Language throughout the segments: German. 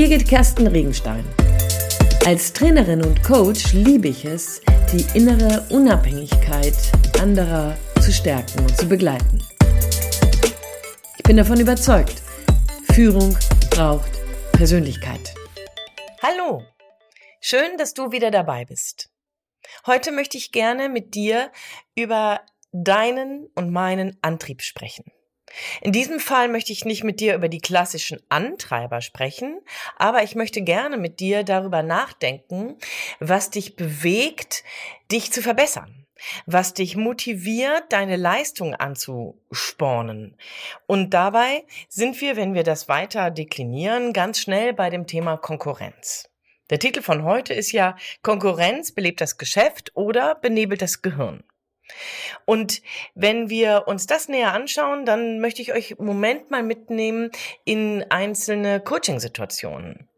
Birgit Kersten Regenstein. Als Trainerin und Coach liebe ich es, die innere Unabhängigkeit anderer zu stärken und zu begleiten. Ich bin davon überzeugt, Führung braucht Persönlichkeit. Hallo, schön, dass du wieder dabei bist. Heute möchte ich gerne mit dir über deinen und meinen Antrieb sprechen. In diesem Fall möchte ich nicht mit dir über die klassischen Antreiber sprechen, aber ich möchte gerne mit dir darüber nachdenken, was dich bewegt, dich zu verbessern, was dich motiviert, deine Leistung anzuspornen. Und dabei sind wir, wenn wir das weiter deklinieren, ganz schnell bei dem Thema Konkurrenz. Der Titel von heute ist ja Konkurrenz belebt das Geschäft oder benebelt das Gehirn. Und wenn wir uns das näher anschauen, dann möchte ich euch im Moment mal mitnehmen in einzelne Coaching-Situationen.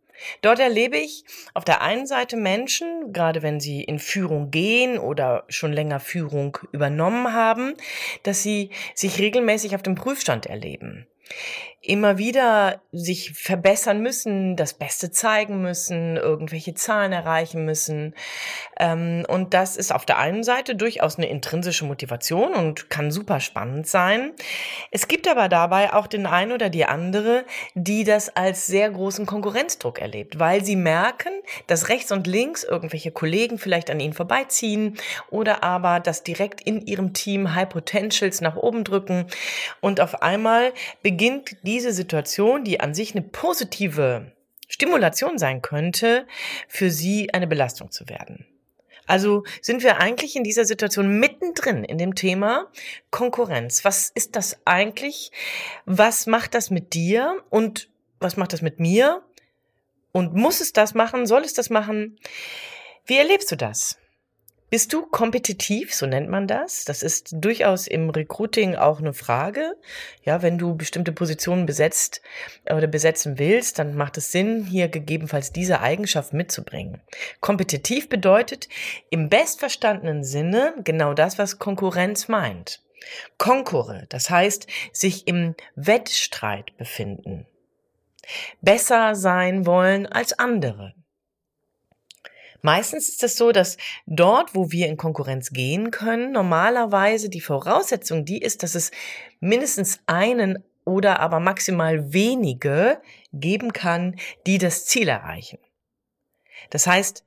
Dort erlebe ich auf der einen Seite Menschen, gerade wenn sie in Führung gehen oder schon länger Führung übernommen haben, dass sie sich regelmäßig auf dem Prüfstand erleben immer wieder sich verbessern müssen, das Beste zeigen müssen, irgendwelche Zahlen erreichen müssen. Ähm, und das ist auf der einen Seite durchaus eine intrinsische Motivation und kann super spannend sein. Es gibt aber dabei auch den einen oder die andere, die das als sehr großen Konkurrenzdruck erlebt, weil sie merken, dass rechts und links irgendwelche Kollegen vielleicht an ihnen vorbeiziehen oder aber dass direkt in ihrem Team High Potentials nach oben drücken und auf einmal beginnt die diese Situation, die an sich eine positive Stimulation sein könnte, für sie eine Belastung zu werden. Also sind wir eigentlich in dieser Situation mittendrin in dem Thema Konkurrenz. Was ist das eigentlich? Was macht das mit dir? Und was macht das mit mir? Und muss es das machen? Soll es das machen? Wie erlebst du das? Bist du kompetitiv, so nennt man das? Das ist durchaus im Recruiting auch eine Frage. Ja, wenn du bestimmte Positionen besetzt oder besetzen willst, dann macht es Sinn, hier gegebenenfalls diese Eigenschaft mitzubringen. Kompetitiv bedeutet im bestverstandenen Sinne genau das, was Konkurrenz meint. Konkurre, das heißt, sich im Wettstreit befinden. Besser sein wollen als andere. Meistens ist es so, dass dort, wo wir in Konkurrenz gehen können, normalerweise die Voraussetzung die ist, dass es mindestens einen oder aber maximal wenige geben kann, die das Ziel erreichen. Das heißt,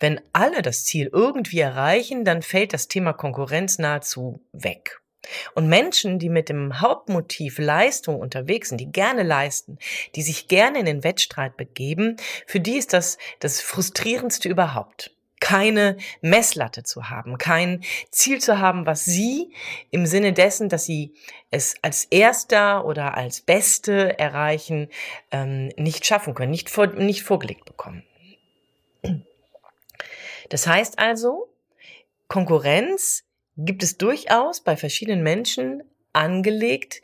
wenn alle das Ziel irgendwie erreichen, dann fällt das Thema Konkurrenz nahezu weg. Und Menschen, die mit dem Hauptmotiv Leistung unterwegs sind, die gerne leisten, die sich gerne in den Wettstreit begeben, für die ist das das frustrierendste überhaupt. Keine Messlatte zu haben, kein Ziel zu haben, was sie im Sinne dessen, dass sie es als Erster oder als Beste erreichen, ähm, nicht schaffen können, nicht, vor, nicht vorgelegt bekommen. Das heißt also, Konkurrenz gibt es durchaus bei verschiedenen Menschen angelegt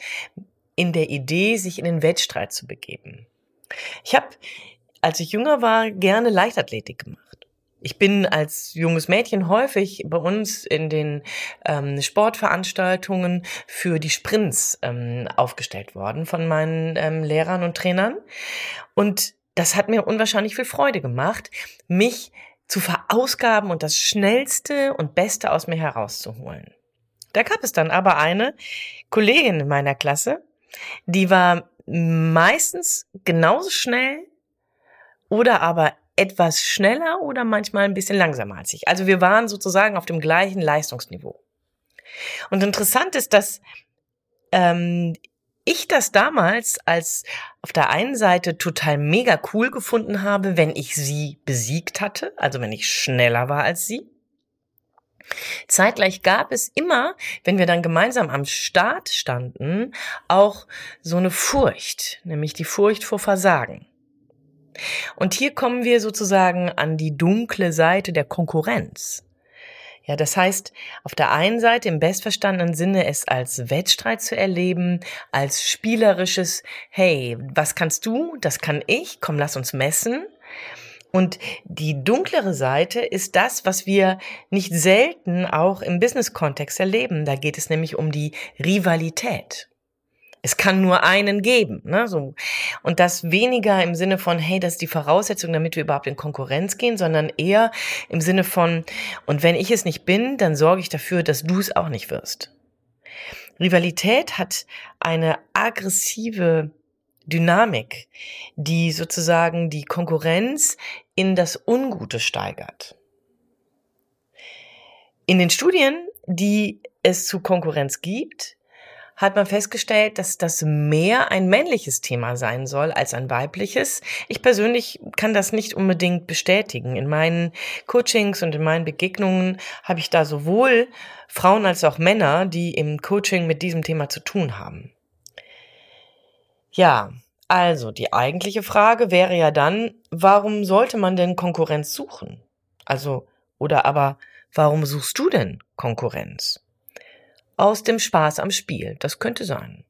in der Idee, sich in den Wettstreit zu begeben. Ich habe, als ich jünger war, gerne Leichtathletik gemacht. Ich bin als junges Mädchen häufig bei uns in den ähm, Sportveranstaltungen für die Sprints ähm, aufgestellt worden von meinen ähm, Lehrern und Trainern. Und das hat mir unwahrscheinlich viel Freude gemacht, mich zu verausgaben und das Schnellste und Beste aus mir herauszuholen. Da gab es dann aber eine Kollegin in meiner Klasse, die war meistens genauso schnell oder aber etwas schneller oder manchmal ein bisschen langsamer als ich. Also wir waren sozusagen auf dem gleichen Leistungsniveau. Und interessant ist, dass ähm, ich das damals als auf der einen Seite total mega cool gefunden habe, wenn ich sie besiegt hatte, also wenn ich schneller war als sie. Zeitgleich gab es immer, wenn wir dann gemeinsam am Start standen, auch so eine Furcht, nämlich die Furcht vor Versagen. Und hier kommen wir sozusagen an die dunkle Seite der Konkurrenz. Ja, das heißt, auf der einen Seite im bestverstandenen Sinne es als Wettstreit zu erleben, als spielerisches, hey, was kannst du? Das kann ich. Komm, lass uns messen. Und die dunklere Seite ist das, was wir nicht selten auch im Business-Kontext erleben. Da geht es nämlich um die Rivalität. Es kann nur einen geben. Ne? So. Und das weniger im Sinne von, hey, das ist die Voraussetzung, damit wir überhaupt in Konkurrenz gehen, sondern eher im Sinne von, und wenn ich es nicht bin, dann sorge ich dafür, dass du es auch nicht wirst. Rivalität hat eine aggressive Dynamik, die sozusagen die Konkurrenz in das Ungute steigert. In den Studien, die es zu Konkurrenz gibt, hat man festgestellt, dass das mehr ein männliches Thema sein soll als ein weibliches. Ich persönlich kann das nicht unbedingt bestätigen. In meinen Coachings und in meinen Begegnungen habe ich da sowohl Frauen als auch Männer, die im Coaching mit diesem Thema zu tun haben. Ja, also die eigentliche Frage wäre ja dann, warum sollte man denn Konkurrenz suchen? Also, oder aber, warum suchst du denn Konkurrenz? Aus dem Spaß am Spiel. Das könnte sein.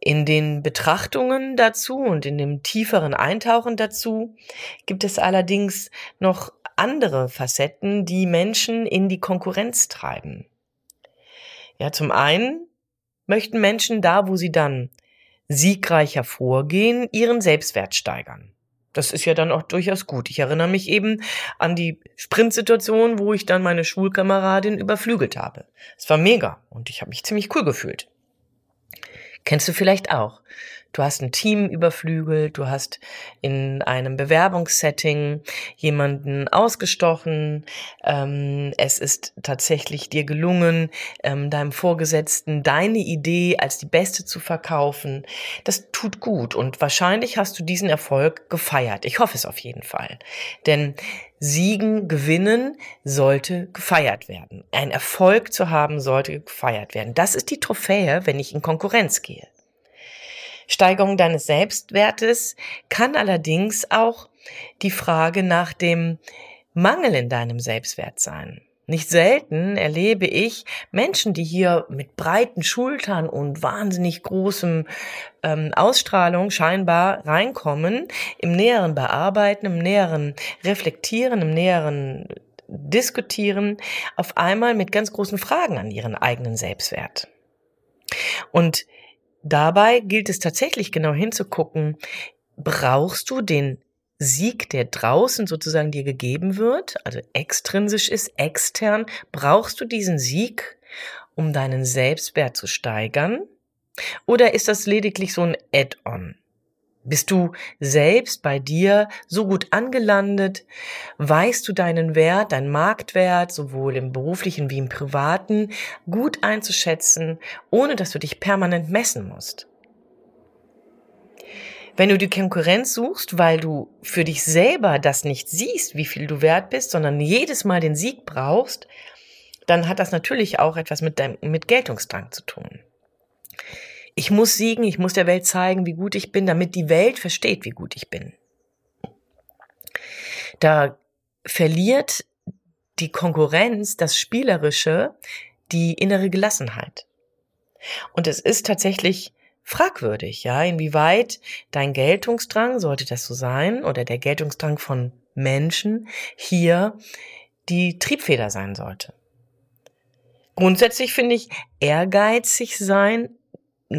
In den Betrachtungen dazu und in dem tieferen Eintauchen dazu gibt es allerdings noch andere Facetten, die Menschen in die Konkurrenz treiben. Ja, zum einen möchten Menschen da, wo sie dann siegreicher vorgehen, ihren Selbstwert steigern. Das ist ja dann auch durchaus gut. Ich erinnere mich eben an die Sprintsituation, wo ich dann meine Schulkameradin überflügelt habe. Es war mega und ich habe mich ziemlich cool gefühlt. Kennst du vielleicht auch. Du hast ein Team überflügelt, du hast in einem Bewerbungssetting jemanden ausgestochen, ähm, es ist tatsächlich dir gelungen, ähm, deinem Vorgesetzten deine Idee als die beste zu verkaufen. Das tut gut und wahrscheinlich hast du diesen Erfolg gefeiert. Ich hoffe es auf jeden Fall. Denn Siegen, Gewinnen sollte gefeiert werden. Ein Erfolg zu haben sollte gefeiert werden. Das ist die Trophäe, wenn ich in Konkurrenz gehe. Steigerung deines Selbstwertes kann allerdings auch die Frage nach dem Mangel in deinem Selbstwert sein. Nicht selten erlebe ich Menschen, die hier mit breiten Schultern und wahnsinnig großem ähm, Ausstrahlung scheinbar reinkommen, im näheren Bearbeiten, im näheren Reflektieren, im näheren Diskutieren, auf einmal mit ganz großen Fragen an ihren eigenen Selbstwert. Und Dabei gilt es tatsächlich genau hinzugucken, brauchst du den Sieg, der draußen sozusagen dir gegeben wird, also extrinsisch ist, extern, brauchst du diesen Sieg, um deinen Selbstwert zu steigern? Oder ist das lediglich so ein Add-on? Bist du selbst bei dir so gut angelandet? Weißt du deinen Wert, deinen Marktwert, sowohl im beruflichen wie im privaten, gut einzuschätzen, ohne dass du dich permanent messen musst? Wenn du die Konkurrenz suchst, weil du für dich selber das nicht siehst, wie viel du wert bist, sondern jedes Mal den Sieg brauchst, dann hat das natürlich auch etwas mit, deinem, mit Geltungsdrang zu tun. Ich muss siegen, ich muss der Welt zeigen, wie gut ich bin, damit die Welt versteht, wie gut ich bin. Da verliert die Konkurrenz, das Spielerische, die innere Gelassenheit. Und es ist tatsächlich fragwürdig, ja, inwieweit dein Geltungsdrang, sollte das so sein, oder der Geltungsdrang von Menschen hier die Triebfeder sein sollte. Grundsätzlich finde ich, ehrgeizig sein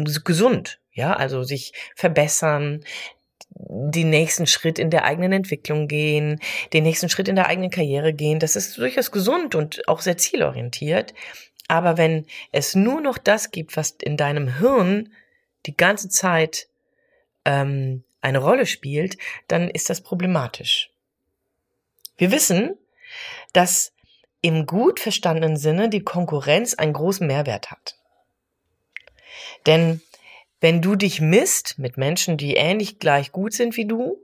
gesund, ja, also sich verbessern, den nächsten Schritt in der eigenen Entwicklung gehen, den nächsten Schritt in der eigenen Karriere gehen. Das ist durchaus gesund und auch sehr zielorientiert. Aber wenn es nur noch das gibt, was in deinem Hirn die ganze Zeit ähm, eine Rolle spielt, dann ist das problematisch. Wir wissen, dass im gut verstandenen Sinne die Konkurrenz einen großen Mehrwert hat. Denn wenn du dich misst mit Menschen, die ähnlich gleich gut sind wie du,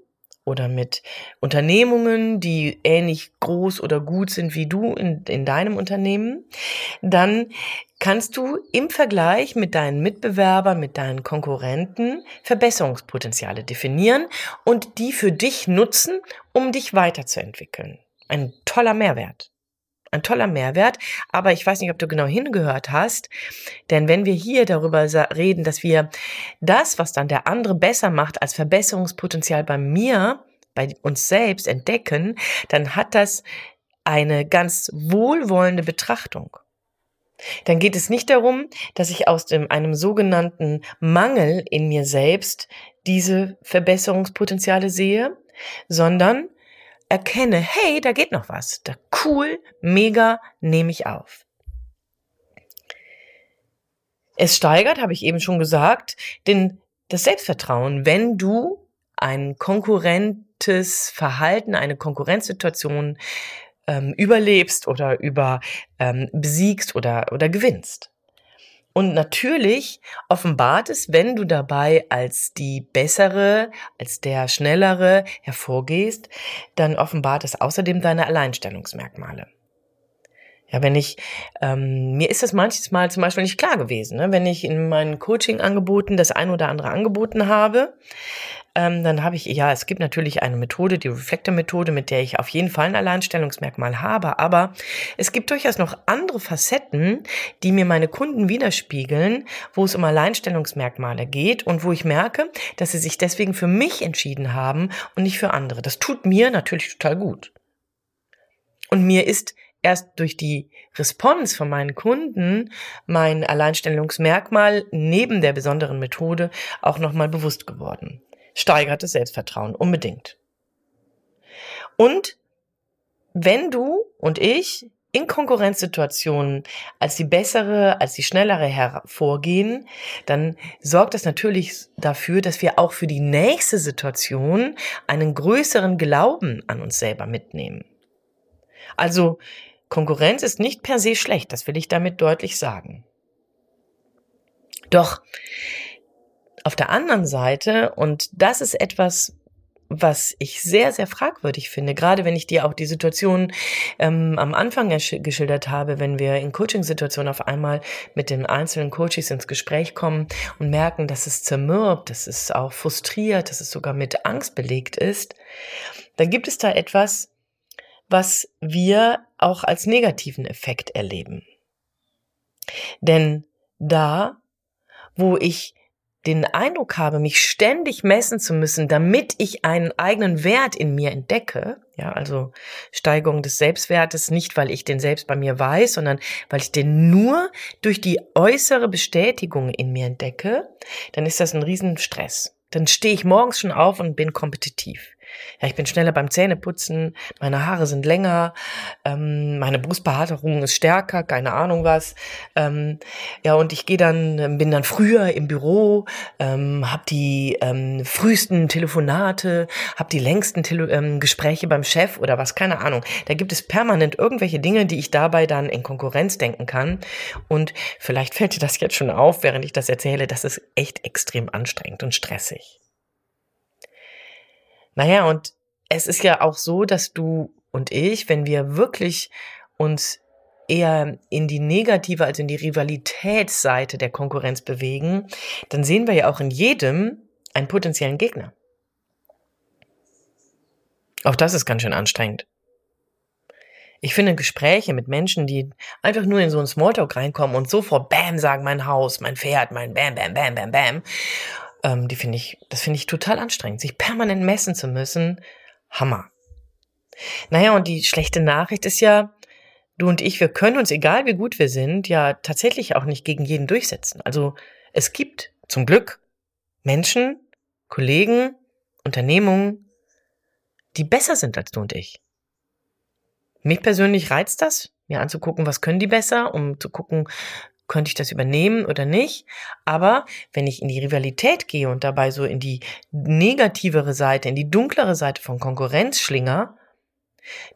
oder mit Unternehmungen, die ähnlich groß oder gut sind wie du in, in deinem Unternehmen, dann kannst du im Vergleich mit deinen Mitbewerbern, mit deinen Konkurrenten Verbesserungspotenziale definieren und die für dich nutzen, um dich weiterzuentwickeln. Ein toller Mehrwert ein toller Mehrwert, aber ich weiß nicht, ob du genau hingehört hast, denn wenn wir hier darüber reden, dass wir das, was dann der andere besser macht, als Verbesserungspotenzial bei mir, bei uns selbst entdecken, dann hat das eine ganz wohlwollende Betrachtung. dann geht es nicht darum, dass ich aus dem, einem sogenannten Mangel in mir selbst diese Verbesserungspotenziale sehe, sondern erkenne, hey, da geht noch was. Da cool, mega, nehme ich auf. Es steigert, habe ich eben schon gesagt, den, das Selbstvertrauen, wenn du ein konkurrentes Verhalten, eine Konkurrenzsituation ähm, überlebst oder über ähm, besiegst oder, oder gewinnst. Und natürlich offenbart es, wenn du dabei als die bessere, als der schnellere hervorgehst, dann offenbart es außerdem deine Alleinstellungsmerkmale. Ja, wenn ich, ähm, mir ist das manches Mal zum Beispiel nicht klar gewesen, ne? wenn ich in meinen Coaching-Angeboten das ein oder andere angeboten habe, ähm, dann habe ich, ja, es gibt natürlich eine Methode, die Reflektor-Methode, mit der ich auf jeden Fall ein Alleinstellungsmerkmal habe, aber es gibt durchaus noch andere Facetten, die mir meine Kunden widerspiegeln, wo es um Alleinstellungsmerkmale geht und wo ich merke, dass sie sich deswegen für mich entschieden haben und nicht für andere. Das tut mir natürlich total gut. Und mir ist erst durch die Response von meinen Kunden mein Alleinstellungsmerkmal neben der besonderen Methode auch nochmal bewusst geworden steigert das Selbstvertrauen unbedingt. Und wenn du und ich in Konkurrenzsituationen als die bessere, als die schnellere hervorgehen, dann sorgt das natürlich dafür, dass wir auch für die nächste Situation einen größeren Glauben an uns selber mitnehmen. Also Konkurrenz ist nicht per se schlecht, das will ich damit deutlich sagen. Doch auf der anderen Seite, und das ist etwas, was ich sehr, sehr fragwürdig finde, gerade wenn ich dir auch die Situation ähm, am Anfang geschildert habe, wenn wir in Coaching-Situationen auf einmal mit den einzelnen Coaches ins Gespräch kommen und merken, dass es zermürbt, dass es auch frustriert, dass es sogar mit Angst belegt ist, dann gibt es da etwas, was wir auch als negativen Effekt erleben. Denn da, wo ich den Eindruck habe, mich ständig messen zu müssen, damit ich einen eigenen Wert in mir entdecke, ja, also Steigerung des Selbstwertes, nicht weil ich den selbst bei mir weiß, sondern weil ich den nur durch die äußere Bestätigung in mir entdecke, dann ist das ein Riesenstress. Dann stehe ich morgens schon auf und bin kompetitiv ja, ich bin schneller beim Zähneputzen, meine Haare sind länger, ähm, meine Brustbehaarung ist stärker, keine Ahnung was. Ähm, ja, und ich gehe dann, bin dann früher im Büro, ähm, habe die ähm, frühesten Telefonate, habe die längsten Tele ähm, Gespräche beim Chef oder was, keine Ahnung. Da gibt es permanent irgendwelche Dinge, die ich dabei dann in Konkurrenz denken kann. Und vielleicht fällt dir das jetzt schon auf, während ich das erzähle, das ist echt extrem anstrengend und stressig. Naja, und es ist ja auch so, dass du und ich, wenn wir wirklich uns eher in die negative, also in die Rivalitätsseite der Konkurrenz bewegen, dann sehen wir ja auch in jedem einen potenziellen Gegner. Auch das ist ganz schön anstrengend. Ich finde Gespräche mit Menschen, die einfach nur in so einen Smalltalk reinkommen und sofort Bam sagen, mein Haus, mein Pferd, mein Bam, Bam, Bam, Bam, Bam. Ähm, die finde ich, das finde ich total anstrengend, sich permanent messen zu müssen. Hammer. Naja, und die schlechte Nachricht ist ja, du und ich, wir können uns, egal wie gut wir sind, ja tatsächlich auch nicht gegen jeden durchsetzen. Also es gibt zum Glück Menschen, Kollegen, Unternehmungen, die besser sind als du und ich. Mich persönlich reizt das, mir anzugucken, was können die besser, um zu gucken, könnte ich das übernehmen oder nicht. Aber wenn ich in die Rivalität gehe und dabei so in die negativere Seite, in die dunklere Seite von Konkurrenz schlinger,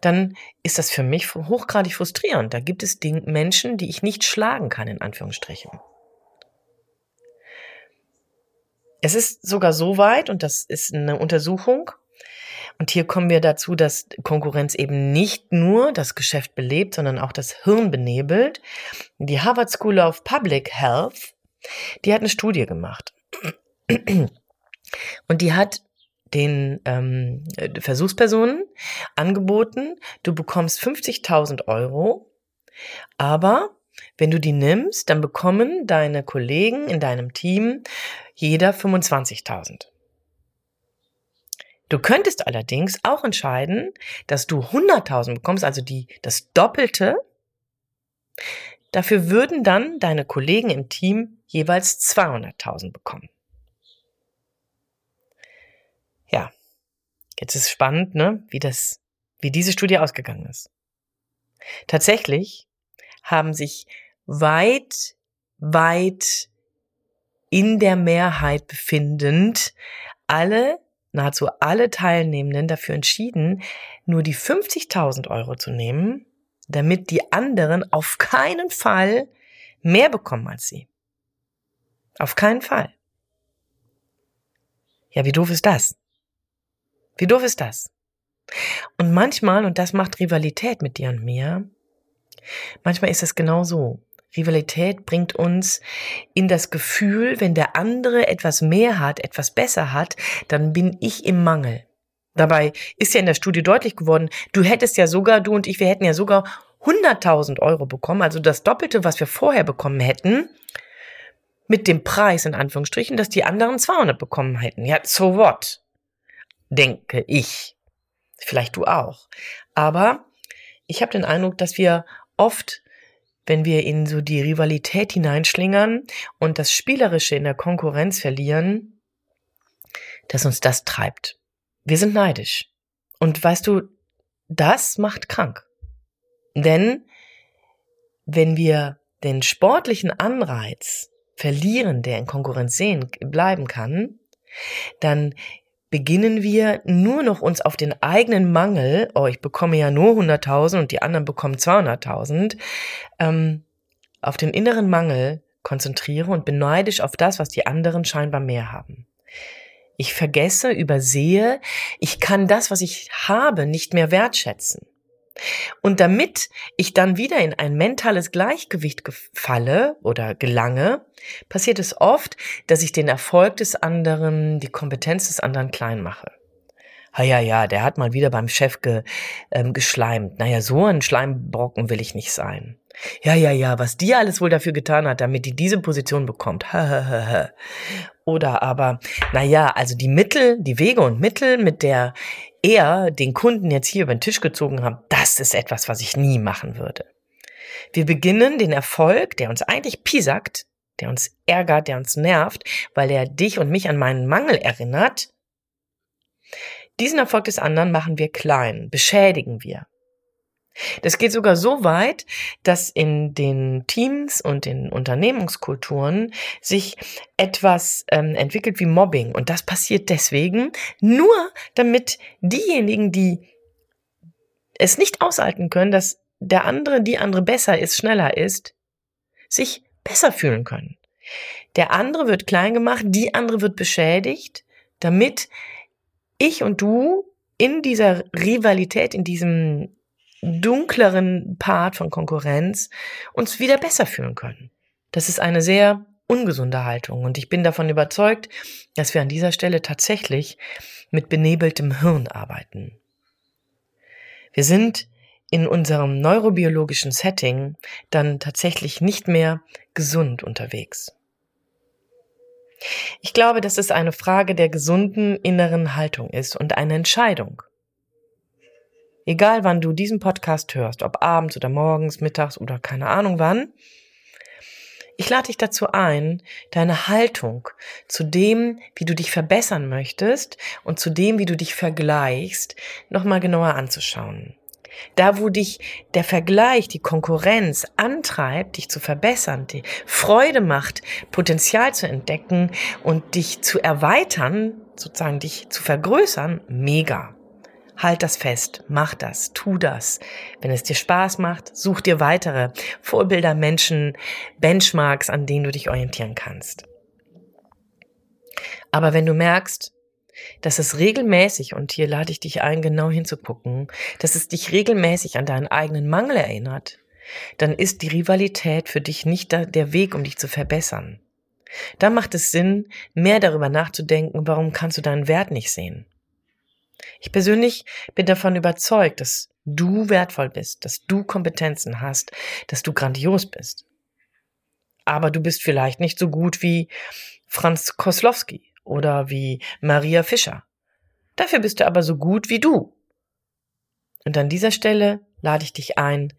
dann ist das für mich hochgradig frustrierend. Da gibt es Menschen, die ich nicht schlagen kann, in Anführungsstrichen. Es ist sogar so weit, und das ist eine Untersuchung, und hier kommen wir dazu, dass Konkurrenz eben nicht nur das Geschäft belebt, sondern auch das Hirn benebelt. Die Harvard School of Public Health, die hat eine Studie gemacht. Und die hat den ähm, Versuchspersonen angeboten, du bekommst 50.000 Euro, aber wenn du die nimmst, dann bekommen deine Kollegen in deinem Team jeder 25.000. Du könntest allerdings auch entscheiden, dass du 100.000 bekommst, also die, das Doppelte. Dafür würden dann deine Kollegen im Team jeweils 200.000 bekommen. Ja, jetzt ist spannend, ne, wie das, wie diese Studie ausgegangen ist. Tatsächlich haben sich weit, weit in der Mehrheit befindend alle, nahezu alle Teilnehmenden dafür entschieden, nur die 50.000 Euro zu nehmen, damit die anderen auf keinen Fall mehr bekommen als sie. Auf keinen Fall. Ja, wie doof ist das? Wie doof ist das? Und manchmal, und das macht Rivalität mit dir und mir, manchmal ist es genau so. Rivalität bringt uns in das Gefühl, wenn der andere etwas mehr hat, etwas besser hat, dann bin ich im Mangel. Dabei ist ja in der Studie deutlich geworden, du hättest ja sogar, du und ich, wir hätten ja sogar 100.000 Euro bekommen, also das Doppelte, was wir vorher bekommen hätten, mit dem Preis in Anführungsstrichen, dass die anderen 200 bekommen hätten. Ja, so what? Denke ich. Vielleicht du auch. Aber ich habe den Eindruck, dass wir oft wenn wir in so die Rivalität hineinschlingern und das Spielerische in der Konkurrenz verlieren, dass uns das treibt. Wir sind neidisch. Und weißt du, das macht krank. Denn wenn wir den sportlichen Anreiz verlieren, der in Konkurrenz sehen bleiben kann, dann beginnen wir nur noch uns auf den eigenen Mangel, oh, ich bekomme ja nur 100.000 und die anderen bekommen 200.000, ähm, auf den inneren Mangel konzentriere und beneidisch auf das, was die anderen scheinbar mehr haben. Ich vergesse, übersehe, ich kann das, was ich habe, nicht mehr wertschätzen. Und damit ich dann wieder in ein mentales Gleichgewicht falle oder gelange, passiert es oft, dass ich den Erfolg des anderen, die Kompetenz des anderen klein mache. Ha ja, ja, der hat mal wieder beim Chef ge, ähm, geschleimt. Naja, so ein Schleimbrocken will ich nicht sein. Ja, ja, ja, was die alles wohl dafür getan hat, damit die diese Position bekommt. Oder aber, naja, also die Mittel, die Wege und Mittel, mit der er den Kunden jetzt hier über den Tisch gezogen hat, das ist etwas, was ich nie machen würde. Wir beginnen den Erfolg, der uns eigentlich piesackt, der uns ärgert, der uns nervt, weil er dich und mich an meinen Mangel erinnert. Diesen Erfolg des anderen machen wir klein, beschädigen wir. Das geht sogar so weit, dass in den Teams und in Unternehmenskulturen sich etwas ähm, entwickelt wie Mobbing. Und das passiert deswegen nur, damit diejenigen, die es nicht aushalten können, dass der andere, die andere besser ist, schneller ist, sich besser fühlen können. Der andere wird klein gemacht, die andere wird beschädigt, damit ich und du in dieser Rivalität, in diesem dunkleren Part von Konkurrenz uns wieder besser fühlen können. Das ist eine sehr ungesunde Haltung und ich bin davon überzeugt, dass wir an dieser Stelle tatsächlich mit benebeltem Hirn arbeiten. Wir sind in unserem neurobiologischen Setting dann tatsächlich nicht mehr gesund unterwegs. Ich glaube, dass es eine Frage der gesunden inneren Haltung ist und eine Entscheidung. Egal wann du diesen Podcast hörst, ob abends oder morgens, mittags oder keine Ahnung wann, ich lade dich dazu ein, deine Haltung zu dem, wie du dich verbessern möchtest und zu dem, wie du dich vergleichst, nochmal genauer anzuschauen. Da, wo dich der Vergleich, die Konkurrenz antreibt, dich zu verbessern, die Freude macht, Potenzial zu entdecken und dich zu erweitern, sozusagen dich zu vergrößern, mega. Halt das fest, mach das, tu das. Wenn es dir Spaß macht, such dir weitere Vorbilder, Menschen, Benchmarks, an denen du dich orientieren kannst. Aber wenn du merkst, dass es regelmäßig, und hier lade ich dich ein, genau hinzugucken, dass es dich regelmäßig an deinen eigenen Mangel erinnert, dann ist die Rivalität für dich nicht der Weg, um dich zu verbessern. Da macht es Sinn, mehr darüber nachzudenken, warum kannst du deinen Wert nicht sehen. Ich persönlich bin davon überzeugt, dass du wertvoll bist, dass du Kompetenzen hast, dass du grandios bist. Aber du bist vielleicht nicht so gut wie Franz Koslowski oder wie Maria Fischer. Dafür bist du aber so gut wie du. Und an dieser Stelle lade ich dich ein,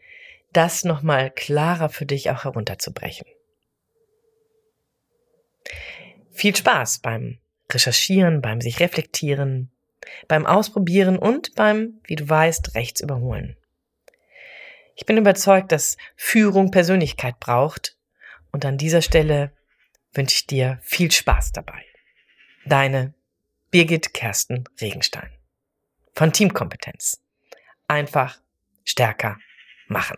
das nochmal klarer für dich auch herunterzubrechen. Viel Spaß beim Recherchieren, beim sich reflektieren, beim Ausprobieren und beim, wie du weißt, rechts überholen. Ich bin überzeugt, dass Führung Persönlichkeit braucht und an dieser Stelle wünsche ich dir viel Spaß dabei. Deine Birgit Kersten Regenstein von Teamkompetenz. Einfach stärker machen.